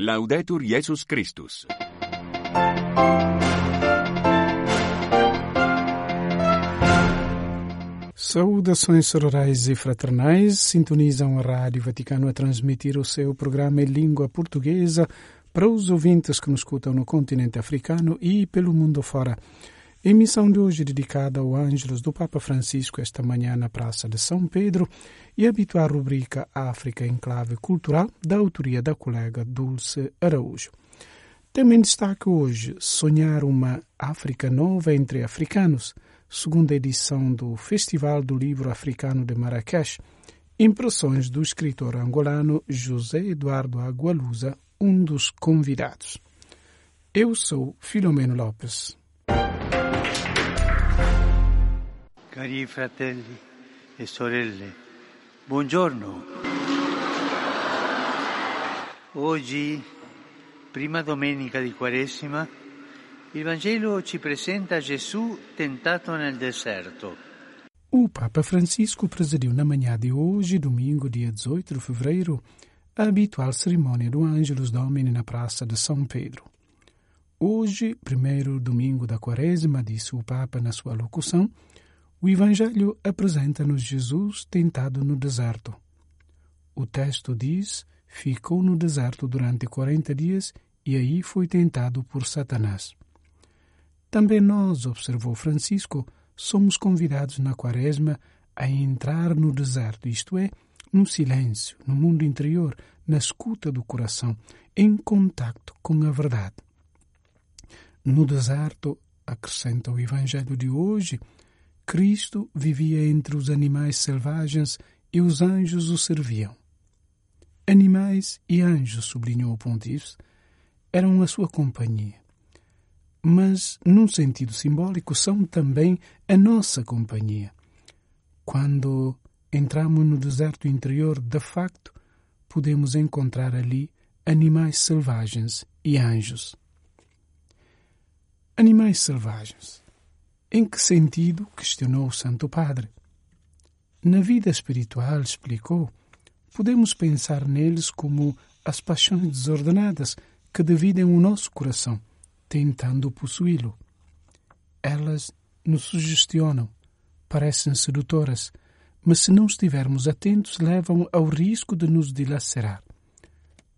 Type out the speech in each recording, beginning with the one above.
Laudetur Jesus Christus. Saudações sororais e fraternais sintonizam a Rádio Vaticano a transmitir o seu programa em língua portuguesa para os ouvintes que nos escutam no continente africano e pelo mundo fora. Emissão de hoje dedicada ao Ângelos do Papa Francisco esta manhã na Praça de São Pedro e a habitual rubrica África em Clave Cultural da autoria da colega Dulce Araújo. Também destaque hoje Sonhar uma África Nova entre Africanos, segunda edição do Festival do Livro Africano de Marrakech, impressões do escritor angolano José Eduardo Agualusa, um dos convidados. Eu sou Filomeno Lopes. Cari fratelli e sorelle, buongiorno. Oggi, prima domenica di Quaresima, il Vangelo ci presenta Gesù tentato nel deserto. O Papa Francisco presidiu na manhã de hoje, domingo, dia 18 de fevereiro, a habitual cerimônia do Ângelus Domini na Praça de São Pedro. Hoje, primeiro domingo da Quaresma, disse o Papa na sua locução, o Evangelho apresenta-nos Jesus tentado no deserto. O texto diz: ficou no deserto durante quarenta dias e aí foi tentado por Satanás. Também nós, observou Francisco, somos convidados na Quaresma a entrar no deserto, isto é, no silêncio, no mundo interior, na escuta do coração, em contacto com a verdade. No deserto, acrescenta o Evangelho de hoje, Cristo vivia entre os animais selvagens e os anjos o serviam. Animais e anjos, sublinhou o pontífice, eram a sua companhia. Mas, num sentido simbólico, são também a nossa companhia. Quando entramos no deserto interior, de facto, podemos encontrar ali animais selvagens e anjos. Animais selvagens. Em que sentido? questionou o Santo Padre. Na vida espiritual, explicou, podemos pensar neles como as paixões desordenadas que dividem o nosso coração, tentando possuí-lo. Elas nos sugestionam, parecem sedutoras, mas se não estivermos atentos, levam ao risco de nos dilacerar.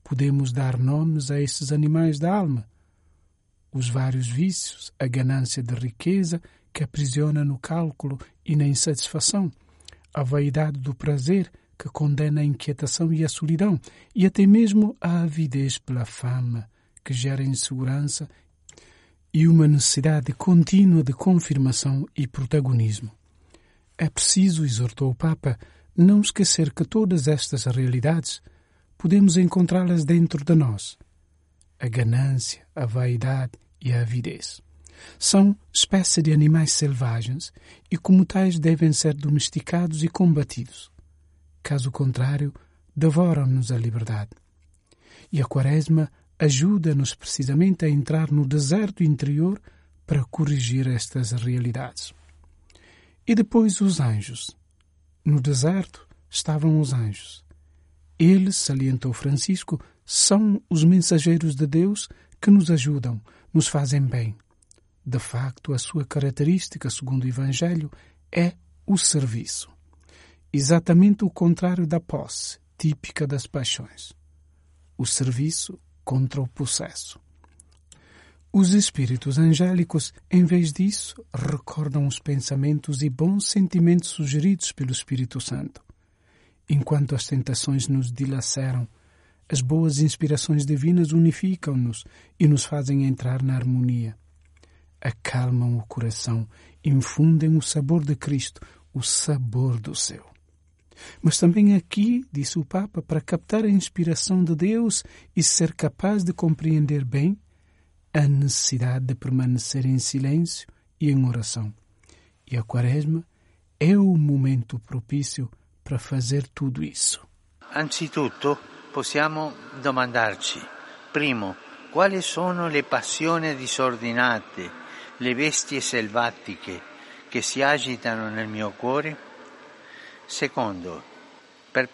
Podemos dar nomes a esses animais da alma, os vários vícios, a ganância de riqueza que aprisiona no cálculo e na insatisfação, a vaidade do prazer que condena a inquietação e a solidão, e até mesmo a avidez pela fama, que gera insegurança e uma necessidade contínua de confirmação e protagonismo. É preciso, exortou o Papa, não esquecer que todas estas realidades podemos encontrá-las dentro de nós. A ganância, a vaidade e a avidez. São espécie de animais selvagens e, como tais, devem ser domesticados e combatidos. Caso contrário, devoram-nos a liberdade. E a Quaresma ajuda-nos precisamente a entrar no deserto interior para corrigir estas realidades. E depois os anjos. No deserto estavam os anjos. Eles, salientou Francisco, são os mensageiros de Deus que nos ajudam, nos fazem bem. De facto, a sua característica, segundo o Evangelho, é o serviço. Exatamente o contrário da posse, típica das paixões. O serviço contra o possesso. Os espíritos angélicos, em vez disso, recordam os pensamentos e bons sentimentos sugeridos pelo Espírito Santo. Enquanto as tentações nos dilaceram, as boas inspirações divinas unificam-nos e nos fazem entrar na harmonia. Acalmam o coração, infundem o sabor de Cristo, o sabor do céu. Mas também aqui, disse o Papa, para captar a inspiração de Deus e ser capaz de compreender bem a necessidade de permanecer em silêncio e em oração. E a Quaresma é o momento propício para fazer tudo isso. Anzitutto possiamo domandarci, primo, quali sono le passioni disordinate, le bestie selvatiche che si agitano nel mio cuore? Secondo, per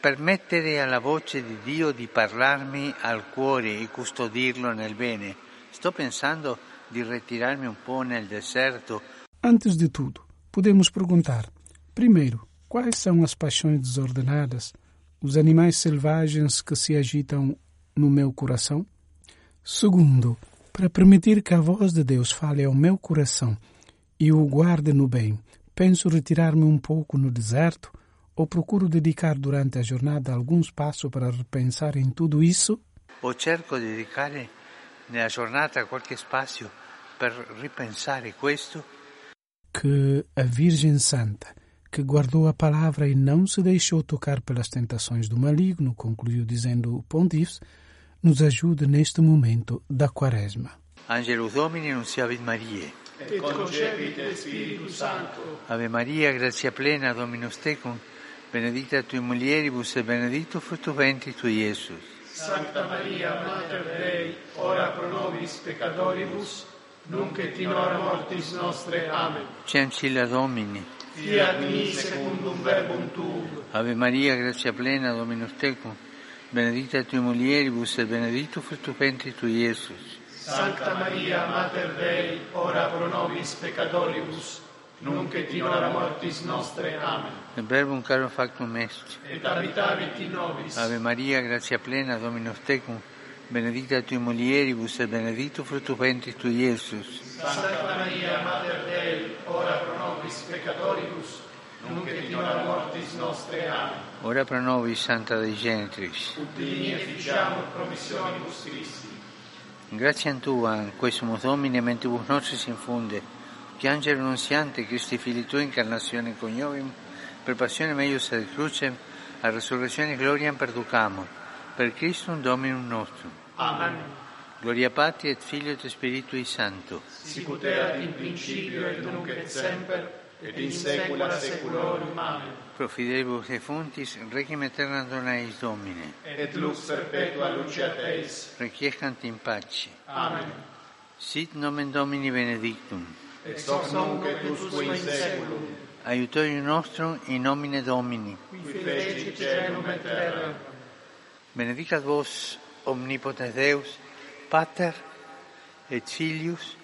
permettere alla voce di Dio di parlarmi al cuore e custodirlo nel bene. Sto pensando di ritirarmi un po' nel deserto. Antes de tudo, podemos perguntar: primeiro, quais são as paixões desordenadas, os animais selvagens que se agitam no meu coração? Segundo, para permitir que a voz de Deus fale ao meu coração e o guarde no bem, penso retirar-me um pouco no deserto ou procuro dedicar durante a jornada algum espaço para repensar em tudo isso? O cerco di dedicare nella giornata qualche spazio per ripensare questo? Que a Virgem Santa, que guardou a palavra e não se deixou tocar pelas tentações do maligno, concluiu dizendo o pontífice, nos ajude neste momento da quaresma. Angelus Domini nunciavit Mariae. et concepit Spiritus Sancto. Ave Maria, grazia plena, Dominus tecum, benedicta tui mulieribus e benedictus fructus ventris tui, Iesus. Sancta Maria, Mater Dei, ora pro nobis peccatoribus, nunc et in hora mortis nostre. Amen. Ciancilla Domini. Fiat mi secundum verbum tuum, Ave Maria, grazia plena, Dominus tecum, benedicta tui mulieribus e benedictus fructus ventris tui, Iesus. Sancta Maria, Mater Dei, ora pro nobis peccatoribus, nunc et in hora mortis nostre. Amen. E verbum caro factum est. Et habitavit in nobis, Ave Maria, grazia plena, Dominus tecum, benedicta tui mulieribus e benedictus fructus ventris tui, Iesus. Sancta Maria, Mater Dei, ora pro nobis peccatoribus, nunc et in hora mortis nostre. Amen. Ora pro nobis, Santa Dei Genitrix. Ut digni efficiamur promissionibus Christi. Grazie a Tua, in questo Domine, mentibus nostris infunde, piangere nunziante Christi Fili Tua incarnazione coniovim, per passione meius ad crucem, a resurrezione gloriam perducamur, per Christum Dominum nostrum. Amen. Gloria Patri et Filio et Spiritui Sancto. Sicut erat in principio et nunc et semper, et in saecula saeculorum. Amen. Pro fidelibus defunctis, regim aeternam donaeis Domine. Et lux perpetua lucia Teis. Requiescant in pace. Amen. Sit nomen Domini benedictum. Ex hoc nunc et usque in saeculum. Aiutorium nostrum in nomine Domini. Qui feci caelum et terra. Benedicat vos omnipotens Deus, Pater et Filius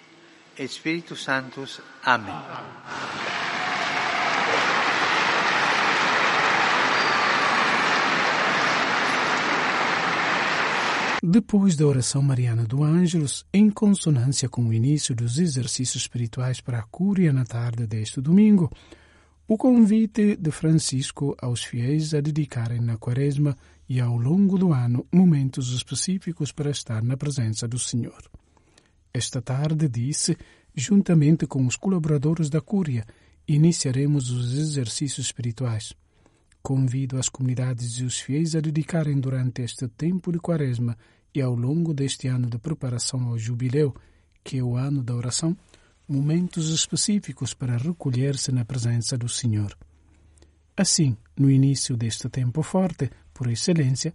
et Spiritus Sanctus. Amen. Amen. Depois da oração mariana do Ângelus, em consonância com o início dos exercícios espirituais para a Cúria na tarde deste domingo, o convite de Francisco aos fiéis a dedicarem na Quaresma e ao longo do ano momentos específicos para estar na presença do Senhor. Esta tarde, disse, juntamente com os colaboradores da Cúria, iniciaremos os exercícios espirituais. Convido as comunidades e os fiéis a dedicarem durante este tempo de quaresma e ao longo deste ano de preparação ao jubileu, que é o ano da oração, momentos específicos para recolher-se na presença do Senhor. Assim, no início deste tempo forte, por excelência,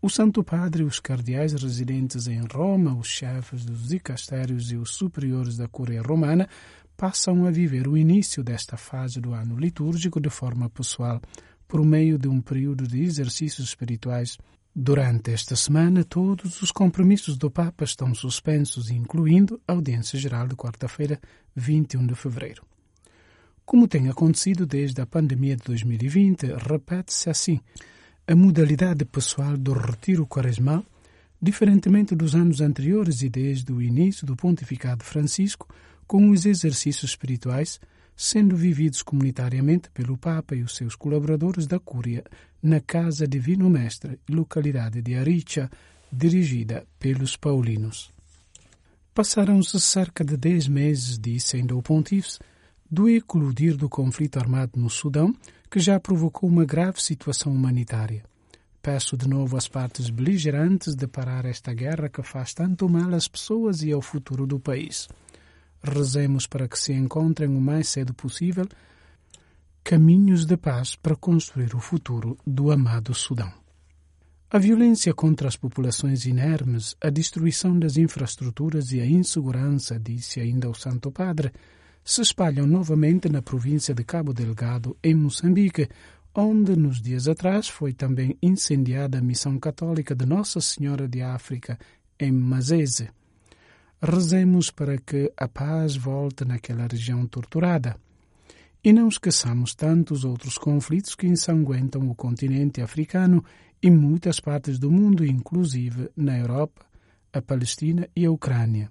o Santo Padre os cardeais residentes em Roma, os chefes dos dicastérios e os superiores da Curia Romana passam a viver o início desta fase do ano litúrgico de forma pessoal, por meio de um período de exercícios espirituais. Durante esta semana, todos os compromissos do Papa estão suspensos, incluindo a audiência geral de quarta-feira, 21 de fevereiro. Como tem acontecido desde a pandemia de 2020, repete-se assim a modalidade pessoal do retiro quaresmal, diferentemente dos anos anteriores e desde o início do pontificado Francisco, com os exercícios espirituais sendo vividos comunitariamente pelo Papa e os seus colaboradores da Cúria na Casa Divino Mestre, localidade de Aricha, dirigida pelos paulinos. Passaram-se cerca de dez meses, disse ainda o pontífice, do eclodir do conflito armado no Sudão, que já provocou uma grave situação humanitária. Peço de novo às partes beligerantes de parar esta guerra que faz tanto mal às pessoas e ao futuro do país. Rezemos para que se encontrem o mais cedo possível caminhos de paz para construir o futuro do amado Sudão. A violência contra as populações inermes, a destruição das infraestruturas e a insegurança, disse ainda o Santo Padre, se espalham novamente na província de Cabo Delgado, em Moçambique, onde nos dias atrás foi também incendiada a missão católica de Nossa Senhora de África em Mazese. Rezemos para que a paz volte naquela região torturada. E não esqueçamos tantos outros conflitos que ensanguentam o continente africano e muitas partes do mundo, inclusive na Europa, a Palestina e a Ucrânia.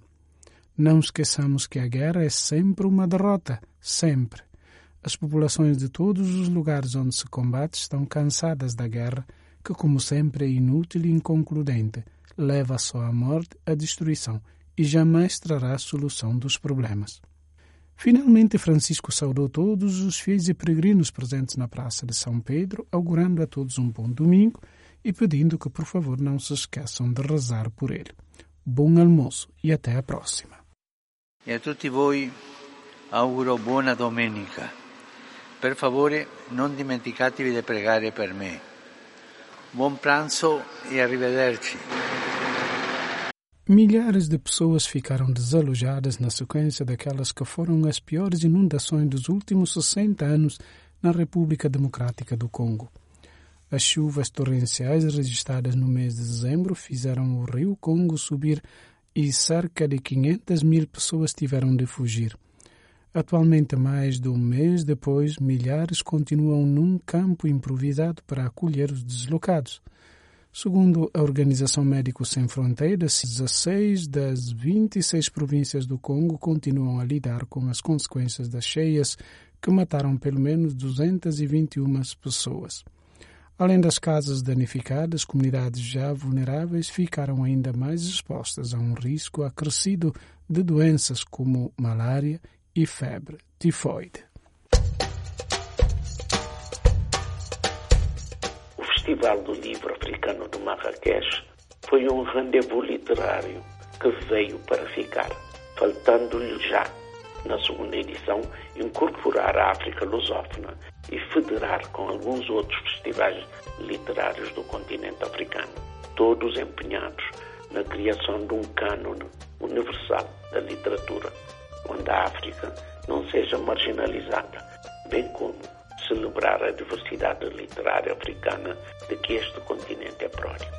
Não esqueçamos que a guerra é sempre uma derrota, sempre. As populações de todos os lugares onde se combate estão cansadas da guerra, que, como sempre, é inútil e inconcludente, leva só à morte, à destruição e jamais trará solução dos problemas. Finalmente, Francisco saudou todos os fiéis e peregrinos presentes na Praça de São Pedro, augurando a todos um bom domingo e pedindo que, por favor, não se esqueçam de rezar por ele. Bom almoço e até a próxima. E a tutti voi auguro buona domenica. Per favore, non dimenticatevi di pregare per me. Buon pranzo e arrivederci. Milhares de pessoas ficaram desalojadas na sequência daquelas que foram as piores inundações dos últimos 60 anos na República Democrática do Congo. As chuvas torrenciais registradas no mês de dezembro fizeram o rio Congo subir e cerca de 500 mil pessoas tiveram de fugir. Atualmente, mais de um mês depois, milhares continuam num campo improvisado para acolher os deslocados. Segundo a Organização Médicos Sem Fronteiras, 16 das 26 províncias do Congo continuam a lidar com as consequências das cheias que mataram pelo menos 221 pessoas. Além das casas danificadas, comunidades já vulneráveis ficaram ainda mais expostas a um risco acrescido de doenças como malária e febre tifoide. Festival do Livro Africano de Marrakech foi um rendezvous literário que veio para ficar, faltando-lhe já, na segunda edição, incorporar a África lusófona e federar com alguns outros festivais literários do continente africano, todos empenhados na criação de um cânone universal da literatura onde a África não seja marginalizada, bem como celebrar a diversidade literária africana de que este continente é pródigo.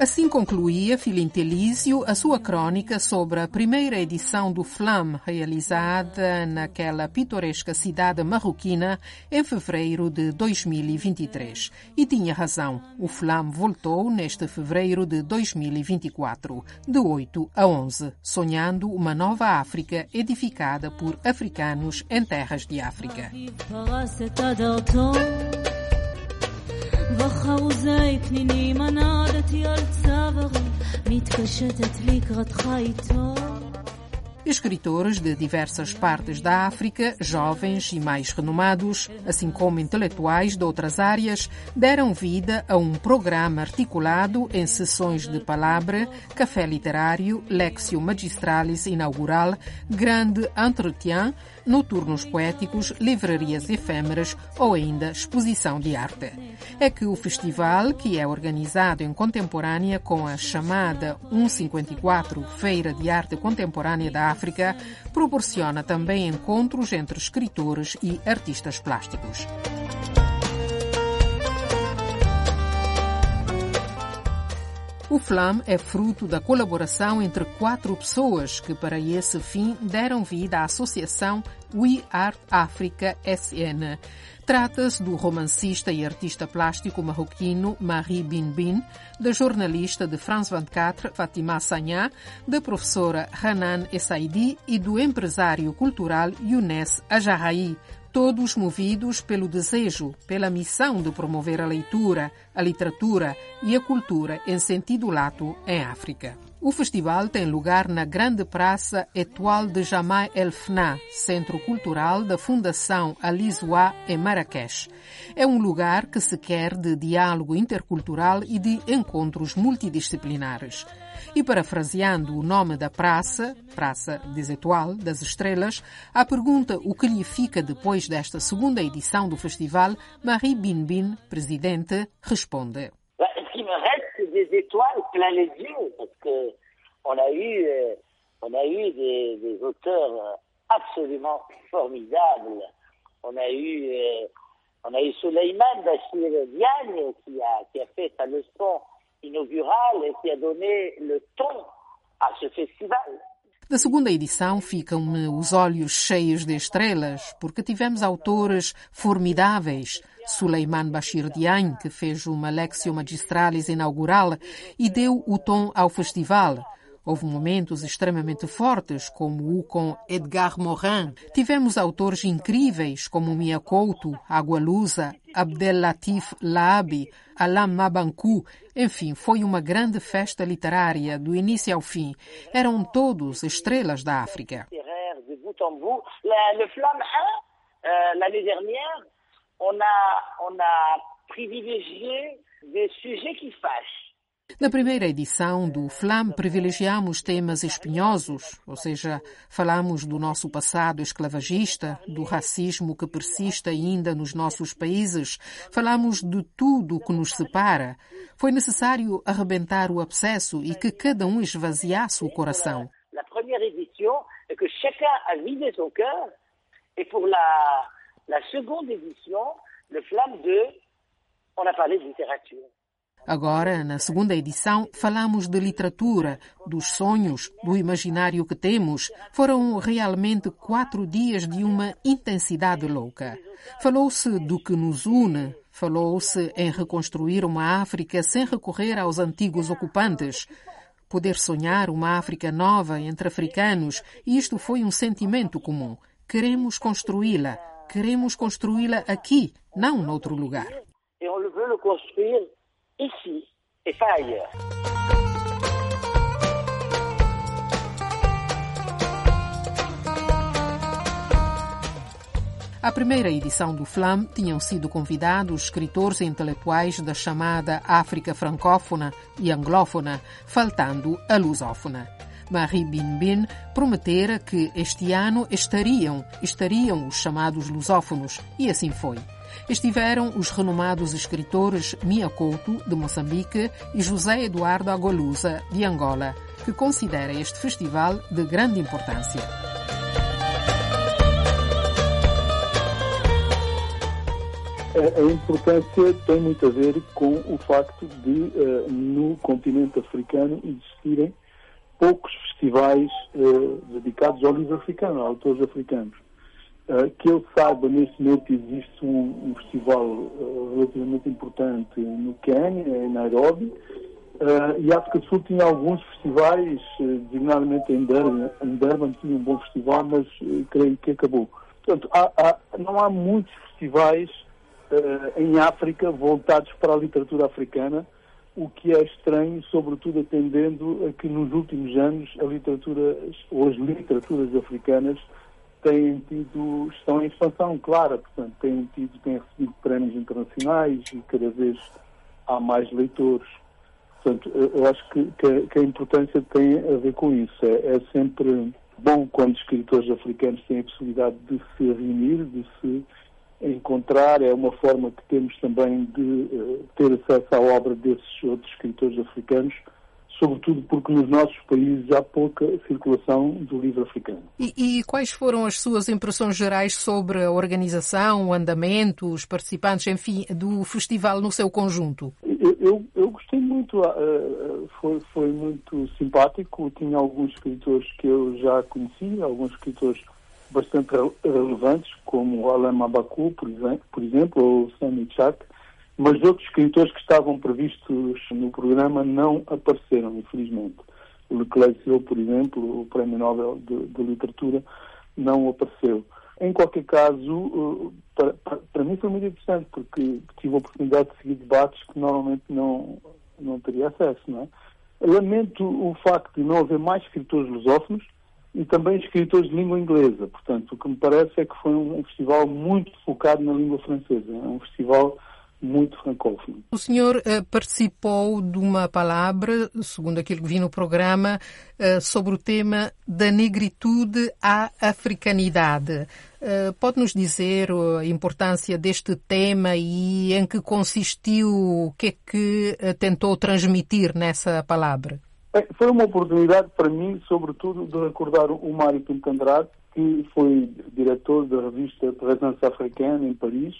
Assim concluía Filintelísio a sua crônica sobre a primeira edição do FLAM, realizada naquela pitoresca cidade marroquina em fevereiro de 2023. E tinha razão, o FLAM voltou neste fevereiro de 2024, de 8 a 11, sonhando uma nova África edificada por africanos em terras de África. וחרוזי פניני מנדתי על צווארי מתקשטת לקראת חייתו Escritores de diversas partes da África, jovens e mais renomados, assim como intelectuais de outras áreas, deram vida a um programa articulado em sessões de palavra, café literário, Lexio Magistralis inaugural, grande entretien, noturnos poéticos, livrarias efêmeras ou ainda exposição de arte. É que o festival, que é organizado em contemporânea com a chamada 154 Feira de Arte Contemporânea da África, proporciona também encontros entre escritores e artistas plásticos. O FLAM é fruto da colaboração entre quatro pessoas que, para esse fim, deram vida à associação We Art Africa SN. Trata-se do romancista e artista plástico marroquino Marie Bin Bin, da jornalista de France 24 Fatima Sagna, da professora Hanan Essaidi e do empresário cultural Younes Ajarraí, todos movidos pelo desejo, pela missão de promover a leitura, a literatura e a cultura em sentido lato em África. O festival tem lugar na Grande Praça Etoile de Jamai El Fna, centro cultural da Fundação Alizoa em Marrakech. É um lugar que se quer de diálogo intercultural e de encontros multidisciplinares. E parafraseando o nome da praça, Praça des Etoiles, das Estrelas, à pergunta o que lhe fica depois desta segunda edição do festival, Marie Bin Bin, presidente, responde. Ce qui me reste, des étoiles plein les yeux, parce que on a eu, on a eu des, des auteurs absolument formidable. On a eu, euh, on a eu Suleiman Bachir Diagne qui a, qui a fait sa leçon inaugurale et qui a donné le ton à ce festival. Da segunda edição ficam-me os olhos cheios de estrelas, porque tivemos autores formidáveis. Suleiman Bashir Diagne, que fez uma Lectio Magistralis inaugural e deu o tom ao festival. Houve momentos extremamente fortes, como o com Edgar Morin. Tivemos autores incríveis, como Mia Couto, Agualusa, Abdel Latif Laabi, Alain Mabankou. Enfim, foi uma grande festa literária, do início ao fim. Eram todos estrelas da África. De bout en bout. Le Flamme 1, l'année dernière, on a, on a privilégié des sujets qui fâchent. Na primeira edição do FLAM privilegiamos temas espinhosos, ou seja, falamos do nosso passado esclavagista, do racismo que persiste ainda nos nossos países, falamos de tudo o que nos separa. Foi necessário arrebentar o abscesso e que cada um esvaziasse o coração. Que la, la seconde édition, le FLAM 2, on a de. Agora, na segunda edição, falamos de literatura, dos sonhos, do imaginário que temos. Foram realmente quatro dias de uma intensidade louca. Falou-se do que nos une, falou-se em reconstruir uma África sem recorrer aos antigos ocupantes. Poder sonhar uma África nova entre africanos, isto foi um sentimento comum. Queremos construí-la. Queremos construí-la aqui, não noutro lugar. Ici et pas ailleurs. A primeira edição do FLAM tinham sido convidados escritores e intelectuais da chamada África francófona e anglófona, faltando a lusófona. Marie Binbin prometera que este ano estariam, estariam os chamados lusófonos, e assim foi. Estiveram os renomados escritores Mia Couto, de Moçambique, e José Eduardo Agolusa, de Angola, que considera este festival de grande importância. A importância tem muito a ver com o facto de, no continente africano, existirem poucos festivais dedicados ao livro africano, a autores africanos. Uh, que eu saiba, neste momento existe um, um festival uh, relativamente importante no Quênia, em Nairobi, uh, e África do Sul tinha alguns festivais, designadamente em Durban, em Durban tinha um bom festival, mas creio que acabou. Portanto, há, há, não há muitos festivais em África voltados para a literatura africana, o que é estranho, sobretudo atendendo a que nos últimos anos a literatura, ou as literaturas africanas têm tido, estão em expansão clara, portanto, têm tido, têm recebido prémios internacionais e cada vez há mais leitores. Portanto, eu acho que, que, que a importância tem a ver com isso. É, é, sempre bom quando escritores africanos têm a possibilidade de se reunir, de se encontrar, é uma forma que temos também de uh, ter acesso à obra desses outros escritores africanos, sobretudo porque nos nossos países há pouca circulação do livro africano. E, e, quais foram as suas impressões gerais sobre a organização, o andamento, os participantes, enfim, do festival no seu conjunto? Eu, eu, eu gostei muito, uh, foi, foi muito simpático, tinha alguns escritores que eu já conhecia, alguns escritores bastante relevantes, como Alain Mabakou, por exemplo, por exemplo ou Sami Chak, mas outros escritores que estavam previstos no programa não apareceram, infelizmente. O Leclerc, por exemplo, o Prémio Nobel de, de, Literatura, não apareceu. Em qualquer caso, para, para, mim foi muito interessante, porque tive a oportunidade de seguir debates que normalmente não, não teria acesso. Não é? Lamento o facto de não haver mais escritores lusófonos, e também escritores de língua inglesa. Portanto, o que me parece é que foi um, festival muito focado na língua francesa. É um festival muito francófono. O senhor uh, participou de uma palavra, segundo aquilo que vi no programa, uh, sobre o tema da negritude à africanidade. Uh, Pode-nos dizer a importância deste tema e em que consistiu, o que é que tentou transmitir nessa palavra? Bem, foi uma oportunidade para mim, sobretudo, de recordar o Mário Pinto Andrade, que foi diretor da revista Présence Africaine em Paris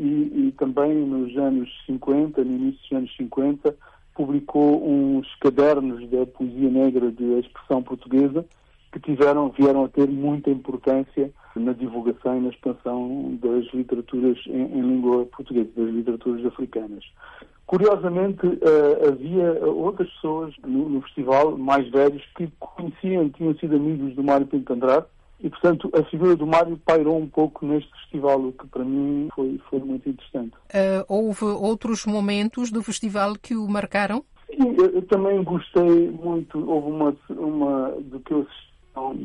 e, e, também nos anos 50, no início dos anos 50, publicou uns cadernos da poesia negra de expressão portuguesa que tiveram, vieram a ter muita importância na divulgação e na expansão das literaturas em, em língua portuguesa, das literaturas africanas. Curiosamente, uh, havia outras pessoas no, no, festival, mais velhos, que conheciam, tinham sido amigos do Mário Pinto Andrade, e, portanto, a figura do Mário pairou um pouco neste festival, o que para mim foi, foi muito interessante. Uh, houve outros momentos do festival que o marcaram? Sim, eu, eu também gostei muito. Houve uma, uma do que eu assisti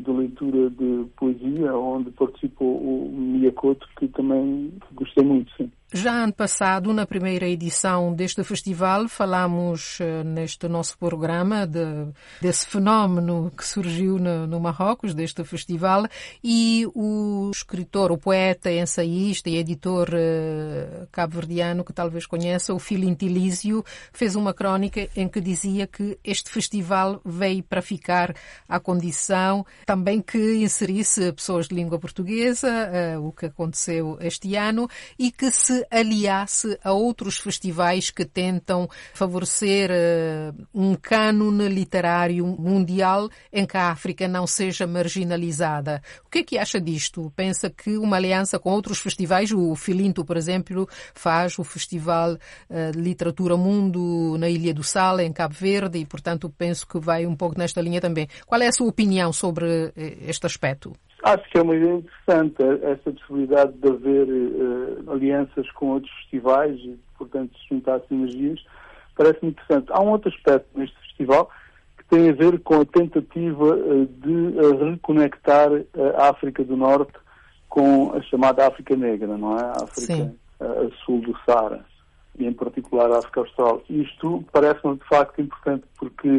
de leitura de poesia, onde participou o Miyakoto, que também gostei muito, sim. Já ano passado, na primeira edição deste festival, falámos uh, neste nosso programa de, desse fenómeno que surgiu no, no, Marrocos, deste festival, e o escritor, o poeta, ensaísta e editor uh, cabo-verdiano, que talvez conheça, o Filintilísio, fez uma crónica em que dizia que este festival veio para ficar à condição também que inserisse pessoas de língua portuguesa, uh, o que aconteceu este ano, e que se se aliasse a outros festivais que tentam favorecer uh, um cânone literário mundial em que a África não seja marginalizada. O que é que acha disto? Pensa que uma aliança com outros festivais, o Filinto, por exemplo, faz o Festival uh, de Literatura Mundo na Ilha do Sal, em Cabo Verde, e, portanto, penso que vai um pouco nesta linha também. Qual é a sua opinião sobre eh, este aspecto? Acho que é uma ideia interessante essa possibilidade de haver uh, alianças com outros festivais e, portanto, se juntar sinergias. Parece-me interessante. Há um outro aspecto neste festival que tem a ver com a tentativa uh, de uh, reconectar a África do Norte com a chamada África Negra, não é? A África a sul do Saara e em particular a África Austral. Isto parece-me de facto importante porque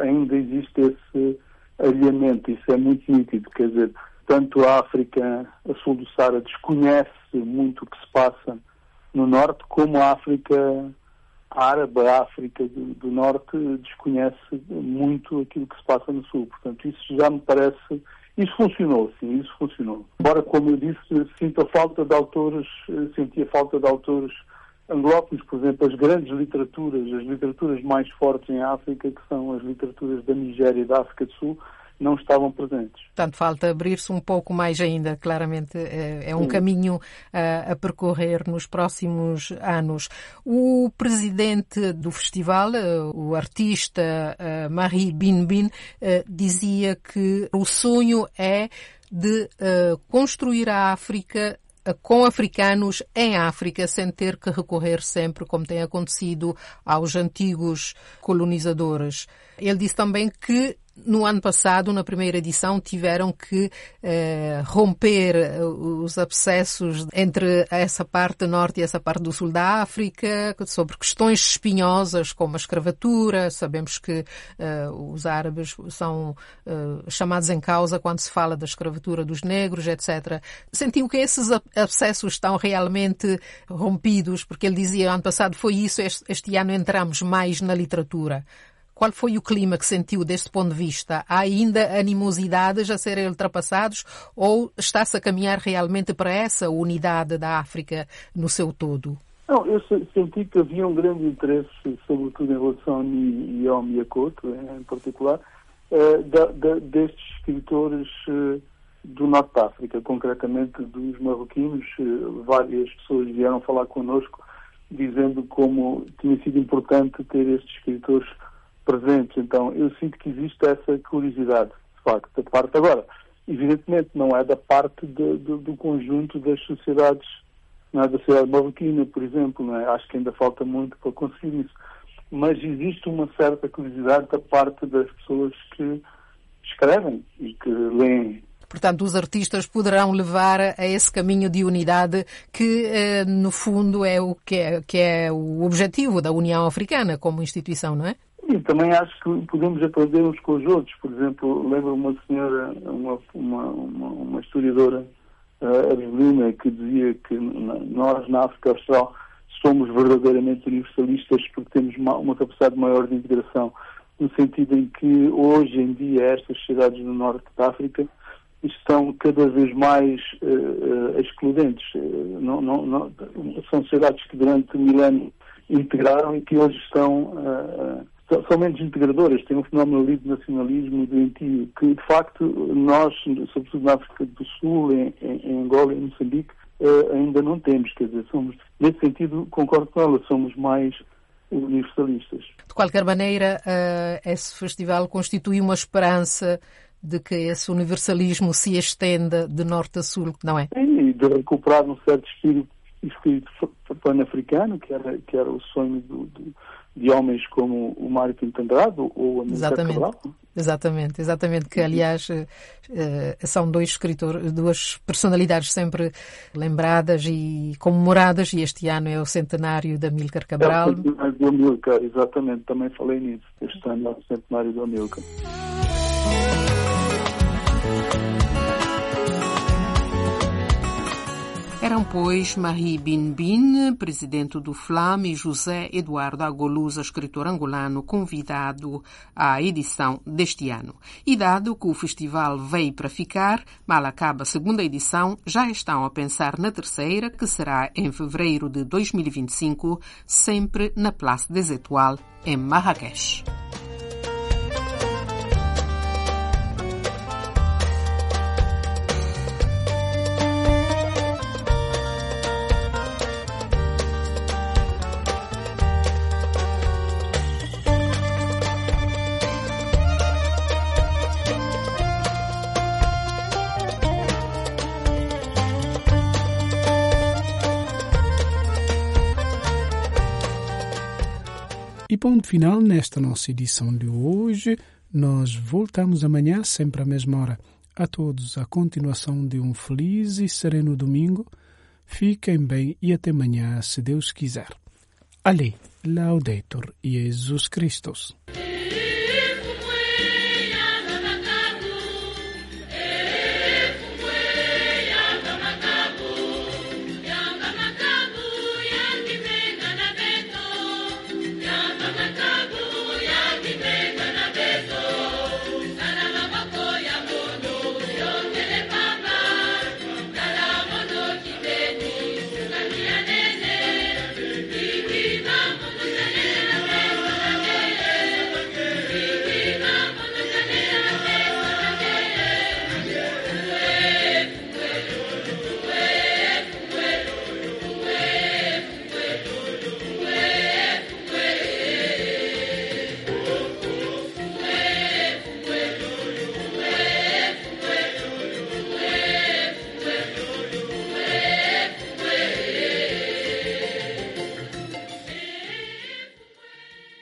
ainda existe esse alinhamento, isso é muito nítido, quer dizer, tanto a África a sul do Saara desconhece muito o que se passa no norte, como a África árabe, a África do, norte desconhece muito aquilo que se passa no sul. Portanto, isso já me parece. Isso funcionou, sim, isso funcionou. Embora, como eu disse, sinto a falta de autores, senti a falta de autores anglófonos, por exemplo, as grandes literaturas, as literaturas mais fortes em África, que são as literaturas da Nigéria e da África do Sul, não estavam presentes. Portanto, falta abrir-se um pouco mais ainda, claramente é, é um Sim. caminho a, a, percorrer nos próximos anos. O presidente do festival, eh, o artista eh, Marie Binbin, eh, dizia que o sonho é de construir a África com africanos em África, sem ter que recorrer sempre, como tem acontecido, aos antigos colonizadores. Ele disse também que no ano passado, na primeira edição, tiveram que eh, romper eh, os abscessos entre essa parte norte e essa parte do sul da África, sobre questões espinhosas como a escravatura. Sabemos que eh, os árabes são eh, chamados em causa quando se fala da escravatura dos negros, etc. Sentiu que esses abscessos estão realmente rompidos, porque ele dizia, ano passado foi isso, este, este ano entramos mais na literatura. Qual foi o clima que sentiu deste ponto de vista? Há ainda animosidades a serem ultrapassados ou está-se a caminhar realmente para essa unidade da África no seu todo? Não, eu senti que havia um grande interesse, sobretudo em relação a mim e ao Miyakoto, em particular, eh, destes escritores eh, do Norte da África, concretamente dos marroquinos. Eh, várias pessoas vieram falar connosco dizendo como tinha sido importante ter estes escritores presentes. Então, eu sinto que existe essa curiosidade, de facto, da parte. Agora, evidentemente, não é da parte de, de, do conjunto das sociedades, não é da sociedade marroquina, por exemplo, não é? acho que ainda falta muito para conseguir isso. Mas existe uma certa curiosidade da parte das pessoas que escrevem e que leem Portanto, os artistas poderão levar a esse caminho de unidade que, eh, no fundo, é o que é, que é o objetivo da União Africana como instituição, não é? E também acho que podemos aprender uns com os outros. Por exemplo, lembro uma senhora, uma, uma, uma, uma historiadora uh, que dizia que nós, na África Austral, somos verdadeiramente universalistas porque temos uma, uma capacidade maior de integração, no sentido em que hoje em dia estas sociedades do norte da África estão cada vez mais uh, excludentes. Não, não, não, são sociedades que durante milênios integraram e que hoje estão uh, são menos integradoras, tem um fenómeno ali de nacionalismo doentio, que de facto nós, sobretudo na África do Sul, em, em Angola e em Moçambique, uh, ainda não temos. Quer dizer, somos, nesse sentido, concordo com ela, somos mais universalistas. De qualquer maneira, uh, esse festival constitui uma esperança de que esse universalismo se estenda de norte a sul, não é? Sim, e de recuperar um certo espírito, espírito pan-africano, que era, que era o sonho do, do de homens como o Mário Pinto Andrade ou a Exatamente. Cabral. Exatamente, exatamente, que aliás uh, são dois escritores, duas personalidades sempre lembradas e comemoradas e este ano é o centenário da Amílcar Cabral. É o centenário do Amílcar, exatamente, também falei nisso, este ano é o centenário do Amílcar. Eram, pois, Marie Bin Bin, presidente do FLAM, e José Eduardo Agolusa, escritor angolano, convidado à edição deste ano. E dado que o festival veio para ficar, mal acaba a segunda edição, já estão a pensar na terceira, que será em fevereiro de 2025, sempre na Place des Étoiles, em Marrakech. Ponto final nesta nossa edição de hoje. Nós voltamos amanhã, sempre à mesma hora. A todos, a continuação de um feliz e sereno domingo. Fiquem bem e até amanhã, se Deus quiser. Ali, Laudetur Jesus Christus.